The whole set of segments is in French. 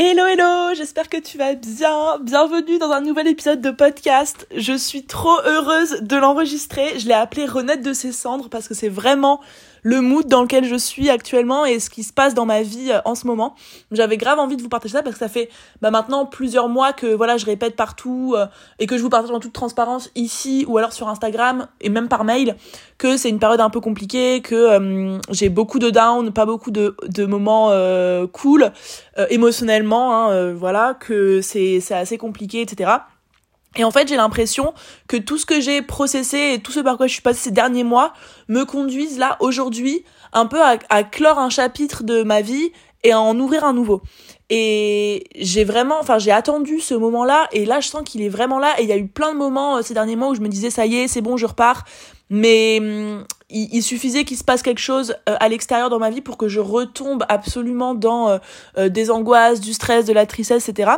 Hello hello, j'espère que tu vas bien. Bienvenue dans un nouvel épisode de podcast. Je suis trop heureuse de l'enregistrer. Je l'ai appelé Renaître de ses cendres parce que c'est vraiment le mood dans lequel je suis actuellement et ce qui se passe dans ma vie euh, en ce moment. J'avais grave envie de vous partager ça parce que ça fait bah, maintenant plusieurs mois que voilà, je répète partout euh, et que je vous partage en toute transparence ici ou alors sur Instagram et même par mail que c'est une période un peu compliquée, que euh, j'ai beaucoup de down, pas beaucoup de, de moments cool émotionnellement, hein, voilà, que c'est assez compliqué, etc. Et en fait, j'ai l'impression que tout ce que j'ai processé et tout ce par quoi je suis passée ces derniers mois me conduisent là, aujourd'hui, un peu à, clore un chapitre de ma vie et à en ouvrir un nouveau. Et j'ai vraiment, enfin, j'ai attendu ce moment-là et là, je sens qu'il est vraiment là. Et il y a eu plein de moments euh, ces derniers mois où je me disais, ça y est, c'est bon, je repars. Mais il, il, suffisait qu'il se passe quelque chose euh, à l'extérieur dans ma vie pour que je retombe absolument dans euh, des angoisses, du stress, de la tristesse, etc.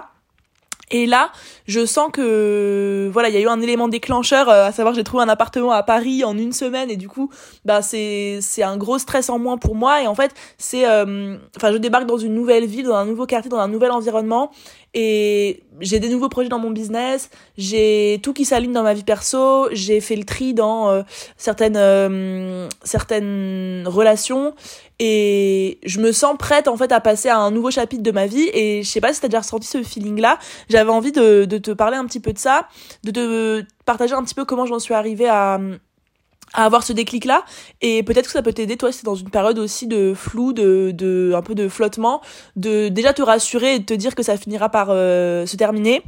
Et là, je sens que voilà, il y a eu un élément déclencheur, euh, à savoir j'ai trouvé un appartement à Paris en une semaine et du coup, bah c'est c'est un gros stress en moins pour moi. Et en fait c'est, euh, enfin je débarque dans une nouvelle ville, dans un nouveau quartier, dans un nouvel environnement et j'ai des nouveaux projets dans mon business, j'ai tout qui s'aligne dans ma vie perso, j'ai fait le tri dans euh, certaines euh, certaines relations. Et je me sens prête en fait à passer à un nouveau chapitre de ma vie. Et je sais pas si t'as déjà ressenti ce feeling là, j'avais envie de, de te parler un petit peu de ça, de te partager un petit peu comment j'en suis arrivée à à avoir ce déclic là et peut-être que ça peut t'aider toi c'est dans une période aussi de flou de de un peu de flottement de déjà te rassurer et de te dire que ça finira par euh, se terminer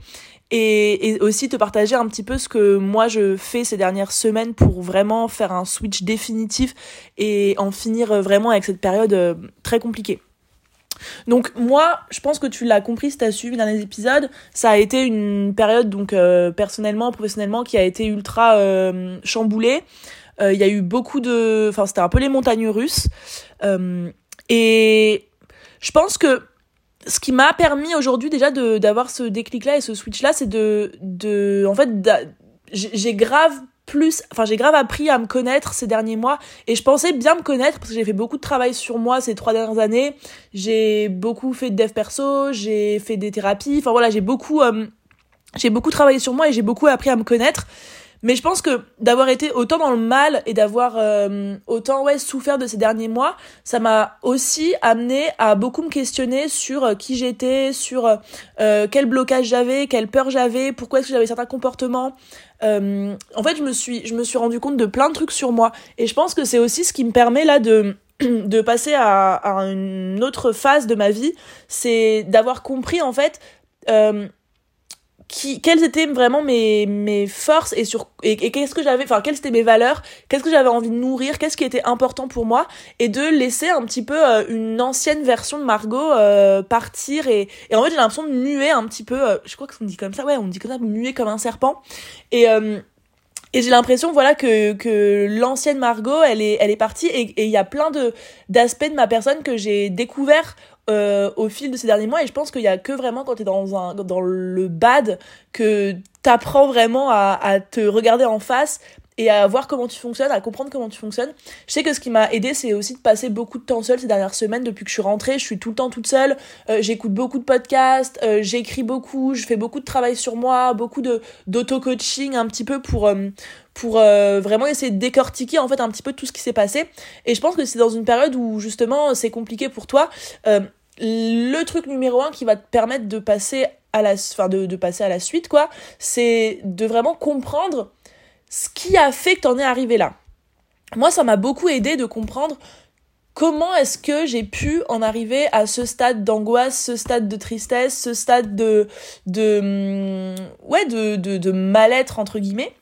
et, et aussi te partager un petit peu ce que moi je fais ces dernières semaines pour vraiment faire un switch définitif et en finir vraiment avec cette période euh, très compliquée. Donc moi, je pense que tu l'as compris si t'as suivi les épisodes, ça a été une période donc euh, personnellement, professionnellement qui a été ultra euh, chamboulée. Euh, il y a eu beaucoup de... Enfin, c'était un peu les montagnes russes. Euh, et je pense que ce qui m'a permis aujourd'hui déjà d'avoir ce déclic-là et ce switch-là, c'est de, de... En fait, j'ai grave plus, enfin j'ai grave appris à me connaître ces derniers mois et je pensais bien me connaître parce que j'ai fait beaucoup de travail sur moi ces trois dernières années. J'ai beaucoup fait de dev perso, j'ai fait des thérapies, enfin voilà j'ai beaucoup, euh, j'ai beaucoup travaillé sur moi et j'ai beaucoup appris à me connaître. Mais je pense que d'avoir été autant dans le mal et d'avoir euh, autant ouais souffert de ces derniers mois, ça m'a aussi amené à beaucoup me questionner sur euh, qui j'étais, sur euh, quel blocage j'avais, quelle peur j'avais, pourquoi est-ce que j'avais certains comportements. Euh, en fait, je me suis je me suis rendu compte de plein de trucs sur moi et je pense que c'est aussi ce qui me permet là de de passer à, à une autre phase de ma vie, c'est d'avoir compris en fait euh, quelles étaient vraiment mes, mes forces et sur et, qu'est-ce que j'avais enfin quelles étaient mes valeurs qu'est-ce que j'avais envie de nourrir qu'est-ce qui était important pour moi et de laisser un petit peu euh, une ancienne version de Margot euh, partir et, et en fait j'ai l'impression de muer un petit peu euh, je crois qu'on dit comme ça ouais on dit comme ça muer comme un serpent et et j'ai l'impression voilà que que l'ancienne Margot elle est elle est partie et il y a plein de d'aspects de ma personne que j'ai découvert euh, au fil de ces derniers mois et je pense qu'il y a que vraiment quand t'es dans un dans le bad que t'apprends vraiment à, à te regarder en face et à voir comment tu fonctionnes, à comprendre comment tu fonctionnes. Je sais que ce qui m'a aidé, c'est aussi de passer beaucoup de temps seule ces dernières semaines. Depuis que je suis rentrée, je suis tout le temps toute seule. Euh, j'écoute beaucoup de podcasts, euh, j'écris beaucoup, je fais beaucoup de travail sur moi, beaucoup de d'auto-coaching un petit peu pour euh, pour vraiment essayer de décortiquer en fait un petit peu tout ce qui s'est passé. Et je pense que c'est dans une période où justement c'est compliqué pour toi. le truc numéro un qui va te permettre de passer à la, fin de, de passer à la suite quoi, c'est de vraiment comprendre ce qui a fait que t'en es arrivé là. Moi, ça m'a beaucoup aidé de comprendre comment est-ce que j'ai pu en arriver à ce stade d'angoisse, ce stade de tristesse, ce stade de de hum, ouais de, de mal-être entre guillemets.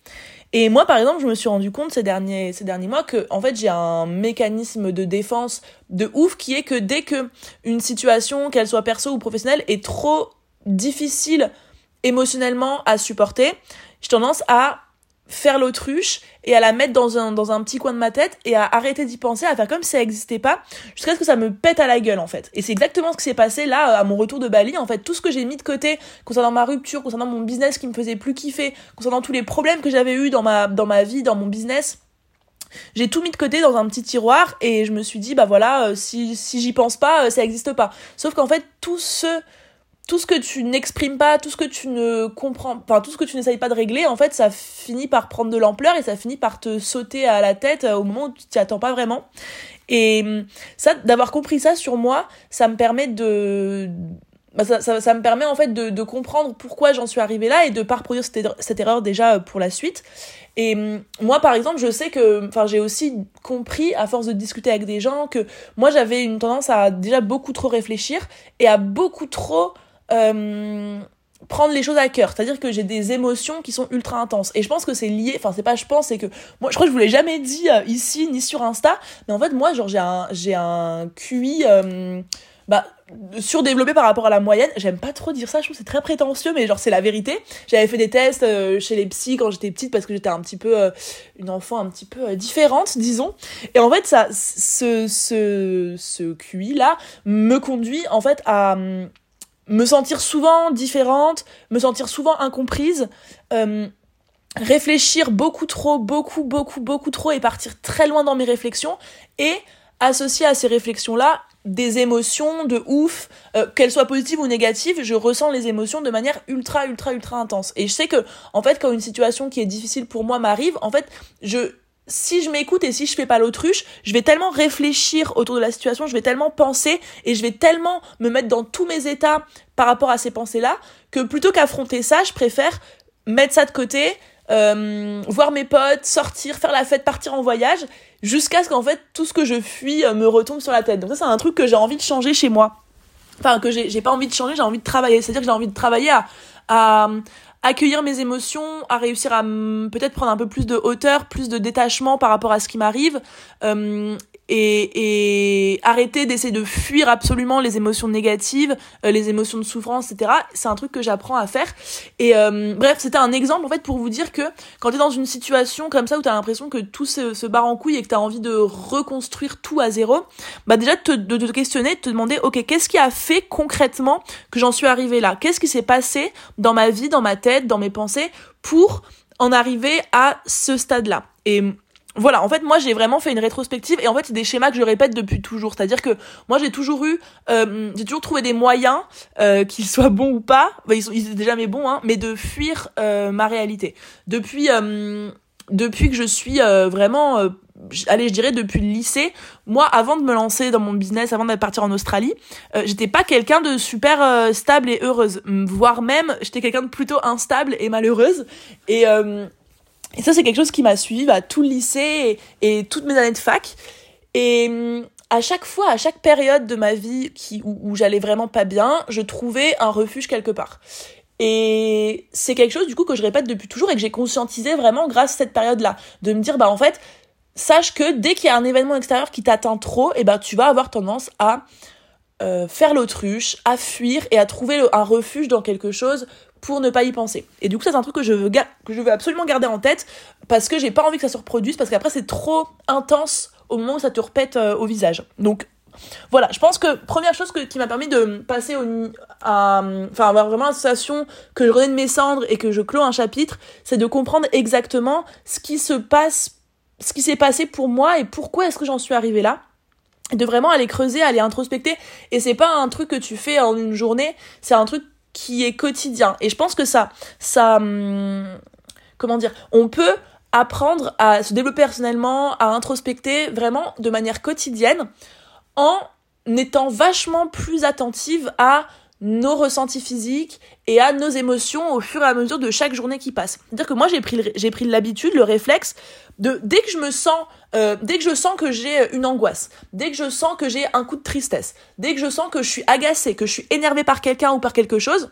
Et moi, par exemple, je me suis rendu compte ces derniers, ces derniers mois que, en fait, j'ai un mécanisme de défense de ouf qui est que dès que une situation, qu'elle soit perso ou professionnelle, est trop difficile émotionnellement à supporter, j'ai tendance à faire l'autruche et à la mettre dans un, dans un petit coin de ma tête et à arrêter d'y penser, à faire comme si ça n'existait pas, jusqu'à ce que ça me pète à la gueule en fait. Et c'est exactement ce qui s'est passé là à mon retour de Bali. En fait, tout ce que j'ai mis de côté concernant ma rupture, concernant mon business qui me faisait plus kiffer, concernant tous les problèmes que j'avais eu dans ma, dans ma vie, dans mon business, j'ai tout mis de côté dans un petit tiroir et je me suis dit bah voilà, euh, si, si j'y pense pas, euh, ça n'existe pas. Sauf qu'en fait, tout ce tout ce que tu n'exprimes pas, tout ce que tu ne comprends, enfin tout ce que tu n'essayes pas de régler, en fait, ça finit par prendre de l'ampleur et ça finit par te sauter à la tête au moment où tu t'y attends pas vraiment. Et hum, ça, d'avoir compris ça sur moi, ça me permet de bah ça, ça, me permet en fait de, comprendre pourquoi j'en suis arrivée là et de pas reproduire cette, erreur, cette erreur déjà pour la suite. Et hum, moi, par exemple, je sais que, enfin, j'ai aussi compris à force de discuter avec des gens que moi, j'avais une tendance à déjà beaucoup trop réfléchir et à beaucoup trop euh, prendre les choses à cœur. C'est-à-dire que j'ai des émotions qui sont ultra intenses. Et je pense que c'est lié, enfin, c'est pas je pense, c'est que moi, je crois que je vous l'ai jamais dit euh, ici ni sur Insta, mais en fait, moi, genre, j'ai un, j'ai un QI, euh, bah, surdéveloppé par rapport à la moyenne. J'aime pas trop dire ça, je trouve c'est très prétentieux, mais genre c'est la vérité. J'avais fait des tests chez les psys quand j'étais petite parce que j'étais un petit peu une enfant un petit peu différente, disons. Et en fait, ça, ce, ce, ce QI là me conduit en fait à hum, me sentir souvent différente, me sentir souvent incomprise. Hum, réfléchir beaucoup trop, beaucoup, beaucoup, beaucoup trop et partir très loin dans mes réflexions et associer à ces réflexions-là des émotions de ouf, euh, qu'elles soient positives ou négatives, je ressens les émotions de manière ultra, ultra, ultra intense. Et je sais que, en fait, quand une situation qui est difficile pour moi m'arrive, en fait, je, si je m'écoute et si je fais pas l'autruche, je vais tellement réfléchir autour de la situation, je vais tellement penser et je vais tellement me mettre dans tous mes états par rapport à ces pensées-là, que plutôt qu'affronter ça, je préfère mettre ça de côté, euh, voir mes potes, sortir, faire la fête, partir en voyage, jusqu'à ce qu'en fait tout ce que je fuis euh, me retombe sur la tête. Donc ça c'est un truc que j'ai envie de changer chez moi. Enfin que j'ai pas envie de changer, j'ai envie de travailler. C'est-à-dire que j'ai envie de travailler à, à accueillir mes émotions, à réussir à peut-être prendre un peu plus de hauteur, plus de détachement par rapport à ce qui m'arrive, euh, et, et arrêter d'essayer de fuir absolument les émotions négatives, euh, les émotions de souffrance, etc. C'est un truc que j'apprends à faire. Et euh, bref, c'était un exemple en fait pour vous dire que quand t'es dans une situation comme ça où t'as l'impression que tout se, se barre en couille et que t'as envie de reconstruire tout à zéro, bah déjà de te, de te questionner, de te demander ok qu'est-ce qui a fait concrètement que j'en suis arrivée là? Qu'est-ce qui s'est passé dans ma vie, dans ma tête, dans mes pensées pour en arriver à ce stade-là? Et voilà, en fait, moi j'ai vraiment fait une rétrospective et en fait c'est des schémas que je répète depuis toujours. C'est-à-dire que moi j'ai toujours eu, euh, j'ai toujours trouvé des moyens, euh, qu'ils soient bons ou pas, ils, sont, ils étaient jamais bons, hein, mais de fuir euh, ma réalité. Depuis, euh, depuis que je suis euh, vraiment, euh, allez, je dirais depuis le lycée, moi avant de me lancer dans mon business, avant de partir en Australie, j'étais pas quelqu'un de super stable et heureuse, voire même j'étais quelqu'un de plutôt instable et malheureuse. Et et ça, c'est quelque chose qui m'a suivi bah, tout le lycée et, toutes mes années de fac. Et hum, à chaque fois, à chaque période de ma vie qui, où, où j'allais vraiment pas bien, je trouvais un refuge quelque part. Et c'est quelque chose du coup que je répète depuis toujours et que j'ai conscientisé vraiment grâce à cette période-là. De me dire, bah en fait, sache que dès qu'il y a un événement extérieur qui t'atteint trop, et eh ben tu vas avoir tendance à euh, faire l'autruche, à fuir et à trouver un refuge dans quelque chose pour ne pas y penser. Et du coup, c'est un truc que je veux que je veux absolument garder en tête parce que j'ai pas envie que ça se reproduise parce qu'après c'est trop intense au moment où ça te repète euh, au visage. Donc voilà, je pense que première chose que, qui m'a permis de passer au, à, enfin avoir vraiment la sensation que je de mes cendres et que je clôt un chapitre, c'est de comprendre exactement ce qui se passe, ce qui s'est passé pour moi et pourquoi est-ce que j'en suis arrivée là de vraiment aller creuser, aller introspecter. Et c'est pas un truc que tu fais en une journée, c'est un truc qui est quotidien. Et je pense que ça, ça, hum, comment dire, on peut apprendre à se développer personnellement, à introspecter vraiment de manière quotidienne en étant vachement plus attentive à nos ressentis physiques et à nos émotions au fur et à mesure de chaque journée qui passe. C'est-à-dire que moi j'ai pris l'habitude, le réflexe de dès que je me sens euh, dès que je sens que j'ai une angoisse, dès que je sens que j'ai un coup de tristesse, dès que je sens que je suis agacée, que je suis énervée par quelqu'un ou par quelque chose,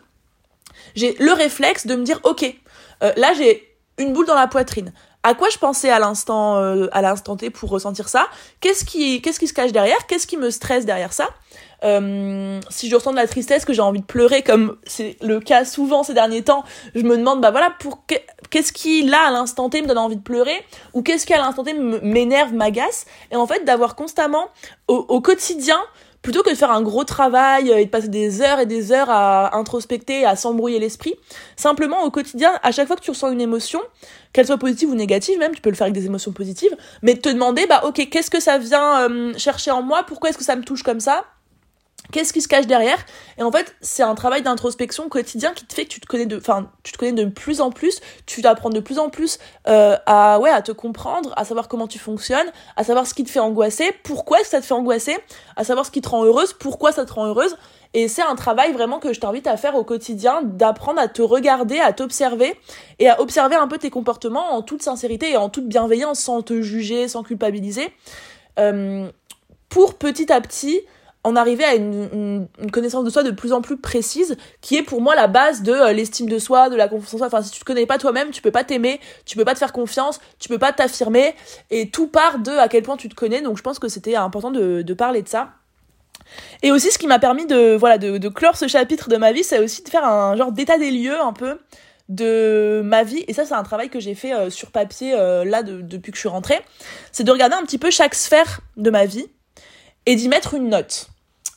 j'ai le réflexe de me dire ok, euh, là j'ai une boule dans la poitrine. À quoi je pensais à l'instant euh, à l'instant T pour ressentir ça? Qu'est-ce qui qu'est-ce qui se cache derrière? Qu'est-ce qui me stresse derrière ça? Euh, si je ressens de la tristesse, que j'ai envie de pleurer, comme c'est le cas souvent ces derniers temps, je me demande, bah voilà, pour qu'est-ce qui là à l'instant T me donne envie de pleurer, ou qu'est-ce qui à l'instant T m'énerve, m'agace, et en fait d'avoir constamment au, quotidien plutôt que de faire un gros travail et de passer des heures et des heures à introspecter, à s'embrouiller l'esprit, simplement au quotidien, à chaque fois que tu ressens une émotion, qu'elle soit positive ou négative même, tu peux le faire avec des émotions positives, mais te demander, bah ok, qu'est-ce que ça vient euh, chercher en moi, pourquoi est-ce que ça me touche comme ça, Qu'est-ce qui se cache derrière Et en fait, c'est un travail d'introspection quotidien qui te fait que tu te connais de, enfin, tu te connais de plus en plus. Tu apprends de plus en plus euh, à, ouais, à te comprendre, à savoir comment tu fonctionnes, à savoir ce qui te fait angoisser, pourquoi ça te fait angoisser, à savoir ce qui te rend heureuse, pourquoi ça te rend heureuse. Et c'est un travail vraiment que je t'invite à faire au quotidien, d'apprendre à te regarder, à t'observer et à observer un peu tes comportements en toute sincérité et en toute bienveillance, sans te juger, sans culpabiliser, euh, pour petit à petit en arriver à une, connaissance de soi de plus en plus précise, qui est pour moi la base de euh, l'estime de soi, de la confiance en soi. Enfin, si tu te connais pas toi-même, tu peux pas t'aimer, tu peux pas te faire confiance, tu peux pas t'affirmer, et tout part de à quel point tu te connais. Donc, je pense que c'était important de, parler de ça. Et aussi, ce qui m'a permis de voilà de, clore ce chapitre de ma vie, c'est aussi de faire un genre d'état des lieux un peu de ma vie et ça c'est un travail que j'ai fait euh, sur papier euh, là depuis que je suis rentrée c'est de regarder un petit peu chaque sphère de ma vie et d'y mettre une note.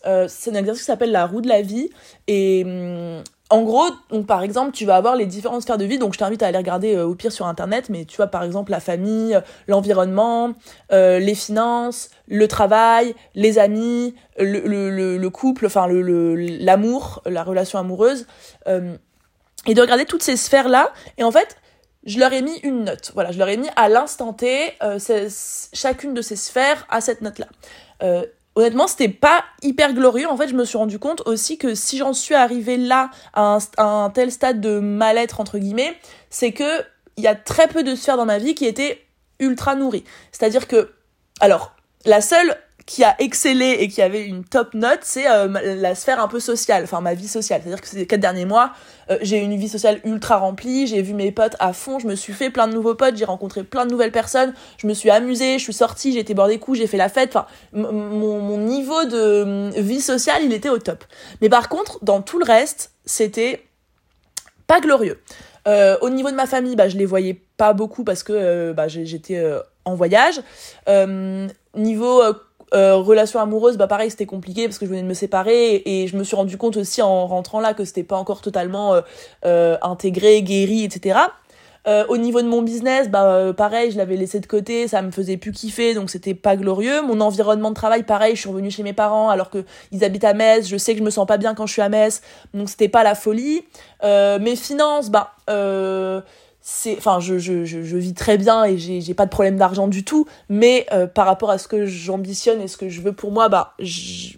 Euh, c'est un exercice qui s'appelle la roue de la vie. Et hum, en gros, donc, par exemple, tu vas avoir les différentes sphères de vie. Donc, je t'invite à aller regarder euh, au pire sur Internet. Mais tu vois, par exemple, la famille, l'environnement, euh, les finances, le travail, les amis, le, le, le couple, enfin, l'amour, la relation amoureuse. et de regarder toutes ces sphères-là. Et en fait, je leur ai mis une note. Voilà, je leur ai mis à l'instant T, chacune de ces sphères à cette note-là. Honnêtement, c'était pas hyper glorieux. En fait, je me suis rendu compte aussi que si j'en suis arrivée là, à un, tel stade de mal-être, entre guillemets, c'est que il y a très peu de sphères dans ma vie qui étaient ultra nourries. C'est-à-dire que, alors, la seule qui a excellé et qui avait une top note, c'est euh, la sphère un peu sociale, enfin ma vie sociale. C'est-à-dire que ces quatre derniers mois, euh, j'ai eu une vie sociale ultra remplie, j'ai vu mes potes à fond, je me suis fait plein de nouveaux potes, j'ai rencontré plein de nouvelles personnes, je me suis amusée, je suis sortie, j'ai été boire des coups, j'ai fait la fête, enfin mon, niveau de hum, vie sociale, il était au top. Mais par contre, dans tout le reste, c'était pas glorieux. Euh, au niveau de ma famille, bah, je les voyais pas beaucoup parce que bah, j'étais en voyage. niveau euh, relation amoureuse, bah pareil, c'était compliqué parce que je venais de me séparer et, je me suis rendu compte aussi en rentrant là que c'était pas encore totalement euh, euh, intégré, guéri, etc. au niveau de mon business, bah pareil, je l'avais laissé de côté, ça me faisait plus kiffer, donc c'était pas glorieux. Mon environnement de travail, pareil, je suis revenue chez mes parents alors que ils habitent à Metz. Je sais que je me sens pas bien quand je suis à Metz, donc c'était pas la folie. mes finances, bah c'est enfin je, je, je, vis très bien et j'ai, pas de problème d'argent du tout mais euh, par rapport à ce que j'ambitionne et ce que je veux pour moi bah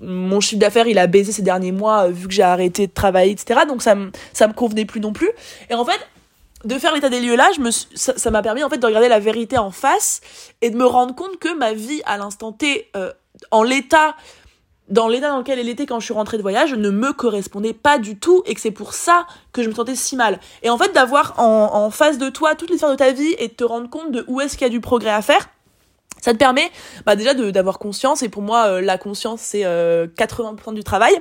mon chiffre d'affaires il a baissé ces derniers mois euh, vu que j'ai arrêté de travailler etc donc ça me ça me convenait plus non plus. Et en fait de faire l'état des lieux là je me ça, ça m'a permis en fait de regarder la vérité en face et de me rendre compte que ma vie à l'instant T euh, en l'état dans l'état dans lequel elle était quand je suis rentrée de voyage ne me correspondait pas du tout et que c'est pour ça que je me sentais si mal. Et en fait, d'avoir en, en face de toi toutes les sphères de ta vie et de te rendre compte de où est-ce qu'il y a du progrès à faire, ça te permet bah déjà d'avoir conscience, et pour moi, euh, la conscience, c'est euh, 80% du travail,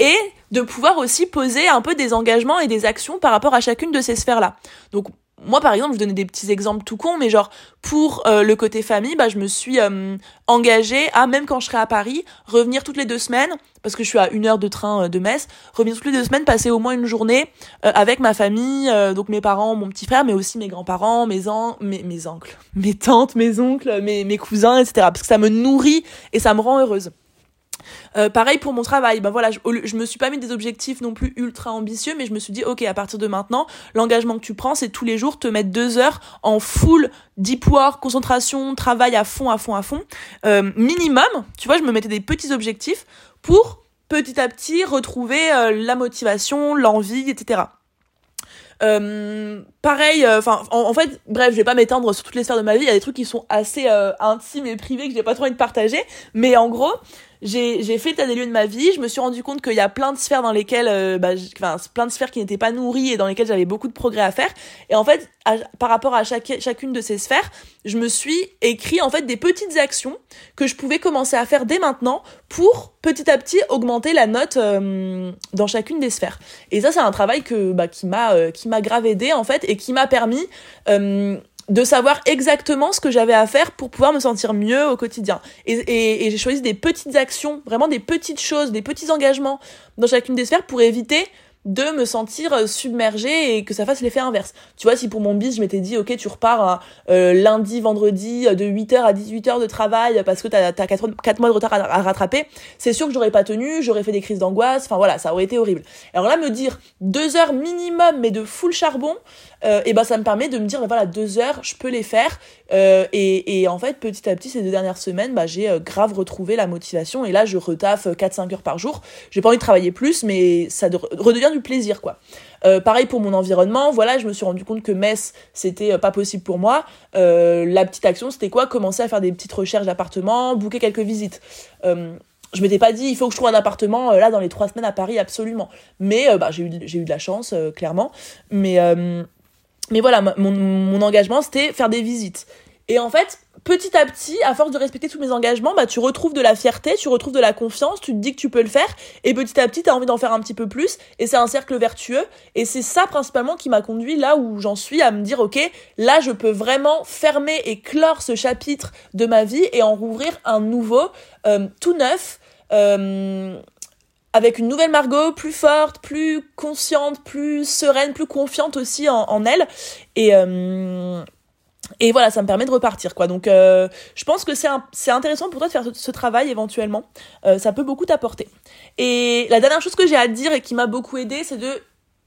et de pouvoir aussi poser un peu des engagements et des actions par rapport à chacune de ces sphères-là. Donc moi par exemple je donnais des petits exemples tout con mais genre pour euh, le côté famille bah je me suis euh, engagée à même quand je serai à Paris revenir toutes les deux semaines parce que je suis à une heure de train euh, de Metz revenir toutes les deux semaines passer au moins une journée avec ma famille donc mes parents mon petit frère mais aussi mes grands-parents mes an mes, mes oncles mes tantes mes oncles mes, mes cousins etc parce que ça me nourrit et ça me rend heureuse euh, pareil pour mon travail, ben voilà, je, je, me suis pas mis des objectifs non plus ultra ambitieux, mais je me suis dit, ok, à partir de maintenant, l'engagement que tu prends, c'est tous les jours te mettre deux heures en full deep work, concentration, travail à fond, à fond, à fond, euh, minimum. Tu vois, je me mettais des petits objectifs pour petit à petit retrouver euh, la motivation, l'envie, etc. Pareil, enfin, en, fait, bref, je vais pas m'étendre sur toutes les sphères de ma vie. Il y a des trucs qui sont assez intimes et privés que j'ai pas trop envie de partager. Mais en gros, j'ai fait l'état des lieux de ma vie, je me suis rendu compte qu'il y a plein de sphères dans lesquelles, euh, bah, enfin, plein de sphères qui n'étaient pas nourries et dans lesquelles j'avais beaucoup de progrès à faire. Et en fait, par rapport à chaque, chacune de ces sphères, je me suis écrit en fait des petites actions que je pouvais commencer à faire dès maintenant pour petit à petit augmenter la note euh, dans chacune des sphères. Et ça, c'est un travail que bah, qui m'a euh, qui m'a grave aidé en fait et qui m'a permis de savoir exactement ce que j'avais à faire pour pouvoir me sentir mieux au quotidien. Et, j'ai choisi des petites actions, vraiment des petites choses, des petits engagements dans chacune des sphères pour éviter de me sentir submergée et que ça fasse l'effet inverse. Tu vois, si pour mon bis, je m'étais dit, ok, tu repars euh, lundi, vendredi, de 8h à 18h de travail parce que t'as as 4, mois de retard à, rattraper, c'est sûr que j'aurais pas tenu, j'aurais fait des crises d'angoisse, enfin voilà, ça aurait été horrible. Alors là, me dire deux heures minimum, mais de full charbon, euh, et ben ça me permet de me dire, ben voilà, deux heures, je peux les faire. Euh, et, en fait, petit à petit, ces deux dernières semaines, bah, j'ai euh, grave retrouvé la motivation. Et là, je retaffe 4-5 heures par jour. J'ai pas envie de travailler plus, mais ça redevient du plaisir, quoi. Pareil pour mon environnement, voilà, je me suis rendu compte que Metz, c'était pas possible pour moi. La petite action, c'était quoi? Commencer à faire des petites recherches d'appartements, booker quelques visites. Je m'étais pas dit il faut que je trouve un appartement là dans les trois semaines à Paris absolument mais j'ai eu j'ai eu de la chance clairement mais mais voilà, mon, engagement, c'était faire des visites. Et en fait, petit à petit, à force de respecter tous mes engagements, bah, tu retrouves de la fierté, tu retrouves de la confiance, tu te dis que tu peux le faire, et petit à petit, tu as envie d'en faire un petit peu plus, et c'est un cercle vertueux, et c'est ça principalement qui m'a conduit là où j'en suis, à me dire, ok, là, je peux vraiment fermer et clore ce chapitre de ma vie et en rouvrir un nouveau, euh, tout neuf, euh, avec une nouvelle Margot plus forte, plus consciente, plus sereine, plus confiante aussi en, elle. Et, euh, et voilà, ça me permet de repartir, quoi. Donc, euh, je pense que c'est, intéressant pour toi de faire ce, travail éventuellement. Euh, ça peut beaucoup t'apporter. Et la dernière chose que j'ai à dire et qui m'a beaucoup aidé, c'est de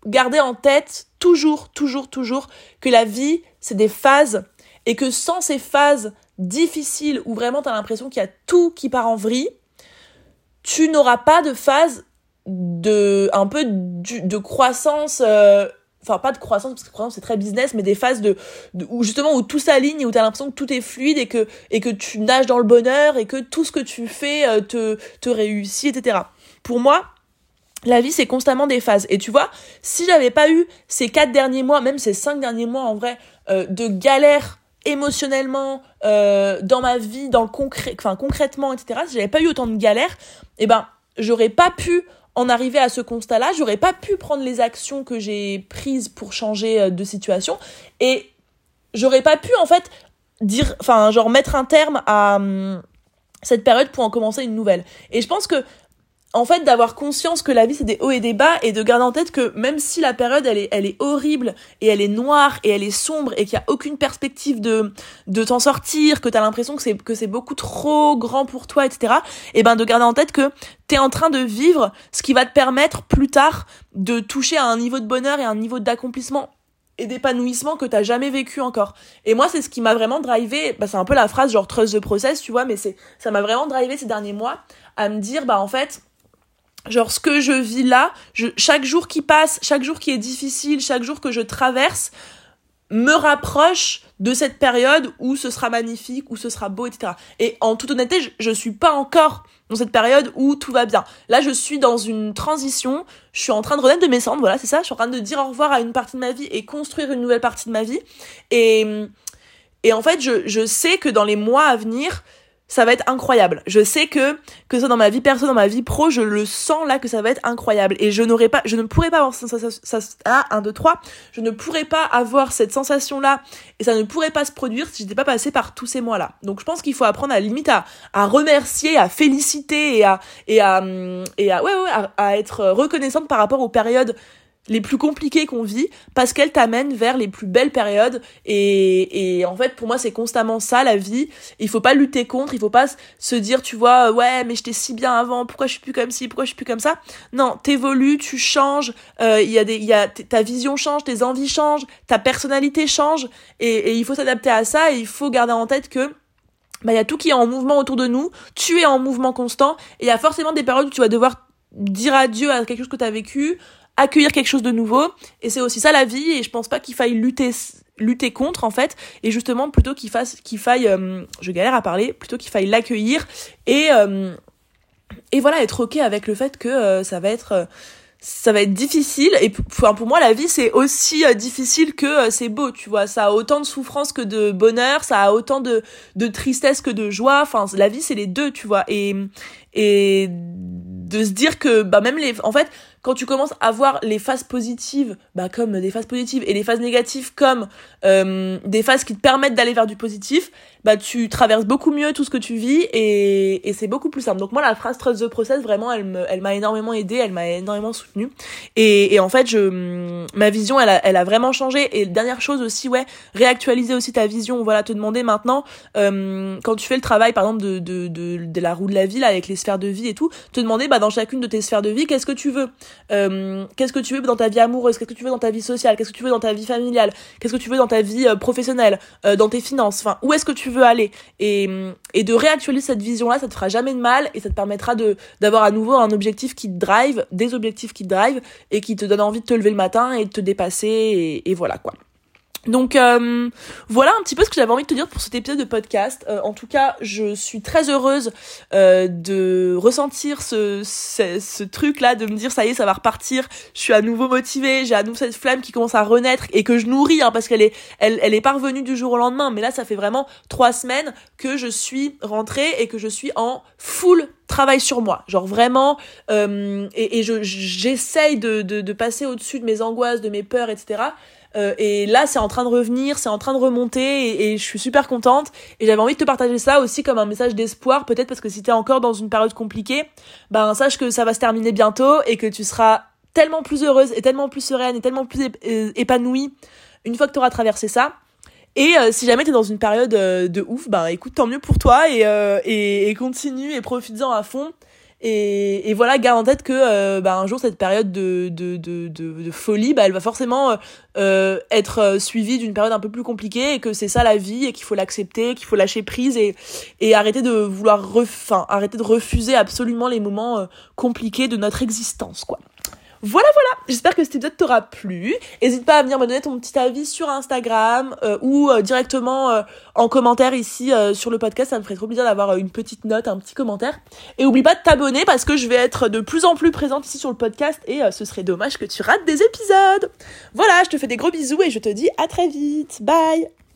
garder en tête toujours, toujours, toujours que la vie, c'est des phases et que sans ces phases difficiles où vraiment t'as l'impression qu'il y a tout qui part en vrille, tu n'auras pas de phase de un peu de, croissance euh, enfin pas de croissance parce que croissance c'est très business mais des phases de, où justement où tout s'aligne où tu as l'impression que tout est fluide et que tu nages dans le bonheur et que tout ce que tu fais euh, te te réussit etc pour moi la vie c'est constamment des phases. Et tu vois si j'avais pas eu ces quatre derniers mois même ces cinq derniers mois en vrai euh, de galère émotionnellement euh, dans ma vie dans le concret enfin concrètement etc si j'avais pas eu autant de galères eh ben j'aurais pas pu en arriver à ce constat-là, j'aurais pas pu prendre les actions que j'ai prises pour changer euh, de situation et j'aurais pas pu en fait dire enfin genre mettre un terme à hum, cette période pour en commencer une nouvelle. Et je pense que en fait d'avoir conscience que la vie c'est des hauts et des bas et de garder en tête que même si la période elle est horrible et elle est noire et elle est sombre et qu'il y a aucune perspective de t'en sortir que t'as l'impression que c'est que c'est beaucoup trop grand pour toi etc et ben de garder en tête que t'es en train de vivre ce qui va te permettre plus tard de toucher à un niveau de bonheur et un niveau d'accomplissement et d'épanouissement que t'as jamais vécu encore. Et moi, c'est ce qui m'a vraiment drivé, bah, c'est un peu la phrase genre trust the process, tu vois, mais c'est, ça m'a vraiment drivé ces derniers mois à me dire, bah, en fait, Genre ce que je vis là, chaque jour qui passe, chaque jour qui est difficile, chaque jour que je traverse, me rapproche de cette période où ce sera magnifique, où ce sera beau, etc. Et en toute honnêteté, je, je suis pas encore dans cette période où tout va bien. Là, je suis dans une transition, je suis en train de renaître de mes cendres, voilà, c'est ça, je suis en train de dire au revoir à une partie de ma vie et construire une nouvelle partie de ma vie. Et, et en fait, je sais que dans les mois à venir, ça va être incroyable. Je sais que que soit dans ma vie perso, dans ma vie pro, je le sens là que ça va être incroyable et je n'aurais pas je ne pourrais pas avoir ça, ça, ça, ah, 1 2 3, je ne pourrais pas avoir cette sensation là et ça ne pourrait pas se produire si j'étais pas passée par tous ces mois là. Donc je pense qu'il faut apprendre à limite à, à remercier, à féliciter et à et à et à ouais ouais à être reconnaissante par rapport aux périodes les plus compliquées qu'on vit parce qu'elles t'amènent vers les plus belles périodes. Et, et en fait pour moi c'est constamment ça la vie. Il faut pas lutter contre il faut pas se dire tu vois ouais mais j'étais si bien avant pourquoi je suis plus comme ci pourquoi je suis plus comme ça. Non t'évolues tu changes euh, il y a des y a ta vision change tes envies changent ta personnalité change. Et, et il faut s'adapter à ça et il faut garder en tête que bah il y a tout qui est en mouvement autour de nous. Tu es en mouvement constant et il y a forcément des périodes où tu vas devoir dire adieu à quelque chose que tu as vécu accueillir quelque chose de nouveau. Et c'est aussi ça la vie. Et je pense pas qu'il faille lutter lutter contre en fait. Et justement plutôt qu'il fasse qu'il faille euh, je galère à parler plutôt qu'il faille l'accueillir et euh, et voilà être ok avec le fait que euh, ça va être ça va être difficile. Et pour, pour moi la vie c'est aussi difficile que c'est beau tu vois. Ça a autant de souffrance que de bonheur ça a autant de de tristesse que de joie. Enfin la vie c'est les deux tu vois. Et et de se dire que bah même les en fait quand tu commences à voir les phases positives, bah comme des phases positives et les phases négatives comme euh, des phases qui te permettent d'aller vers du positif, bah tu traverses beaucoup mieux tout ce que tu vis et, et c'est beaucoup plus simple. Donc moi la phrase Trust the process vraiment elle me, elle m'a énormément aidé, elle m'a énormément soutenu et, et en fait je ma vision elle a, elle a vraiment changé. Et dernière chose aussi ouais réactualiser aussi ta vision. Voilà te demander maintenant euh, quand tu fais le travail par exemple de, de, de, de la roue de la ville avec les sphères de vie et tout te demander bah dans chacune de tes sphères de vie qu'est-ce que tu veux? Euh, qu'est-ce que tu veux dans ta vie amoureuse? Qu'est-ce que tu veux dans ta vie sociale? Qu'est-ce que tu veux dans ta vie familiale? Qu'est-ce que tu veux dans ta vie euh, professionnelle? Euh, dans tes finances? Enfin où est-ce que tu veux aller? Et, de réactualiser cette vision là ça te fera jamais de mal et ça te permettra de d'avoir à nouveau un objectif qui te drive des objectifs qui te drive et qui te donne envie de te lever le matin et de te dépasser et voilà quoi donc euh, voilà un petit peu ce que j'avais envie de te dire pour cet épisode de podcast. Euh, en tout cas, je suis très heureuse euh, de ressentir ce, ce, ce truc là, de me dire ça y est, ça va repartir. Je suis à nouveau motivée, j'ai à nouveau cette flamme qui commence à renaître et que je nourris hein, parce qu'elle est, elle, elle est pas revenue du jour au lendemain. Mais là, ça fait vraiment trois semaines que je suis rentrée et que je suis en full travail sur moi genre vraiment et, et je j'essaye de, de passer au-dessus de mes angoisses de mes peurs etc euh, et là, c'est en train de revenir, c'est en train de remonter et, je suis super contente. Et j'avais envie de te partager ça aussi comme un message d'espoir, peut-être parce que si t'es encore dans une période compliquée, ben sache que ça va se terminer bientôt et que tu seras tellement plus heureuse et tellement plus sereine et tellement plus euh, épanouie une fois que tu traversé ça. Et euh, si jamais t'es dans une période de ouf, ben écoute, tant mieux pour toi et, continue et profites-en à fond. Et, et, voilà, garde en tête que euh, bah, un jour cette période de, de, de, de, folie, bah, elle va forcément euh, euh, être suivie d'une période un peu plus compliquée et que c'est ça la vie et qu'il faut l'accepter, qu'il faut lâcher prise et, et arrêter de vouloir, enfin arrêter de refuser absolument les moments compliqués de notre existence, quoi. Voilà, voilà. J'espère que cet épisode t'aura plu. N'hésite pas à venir me donner ton petit avis sur Instagram euh, ou euh, directement euh, en commentaire ici sur le podcast. Ça me ferait trop plaisir d'avoir une petite note, un petit commentaire. Et oublie pas de t'abonner parce que je vais être de plus en plus présente ici sur le podcast et ce serait dommage que tu rates des épisodes. Voilà, je te fais des gros bisous et je te dis à très vite. Bye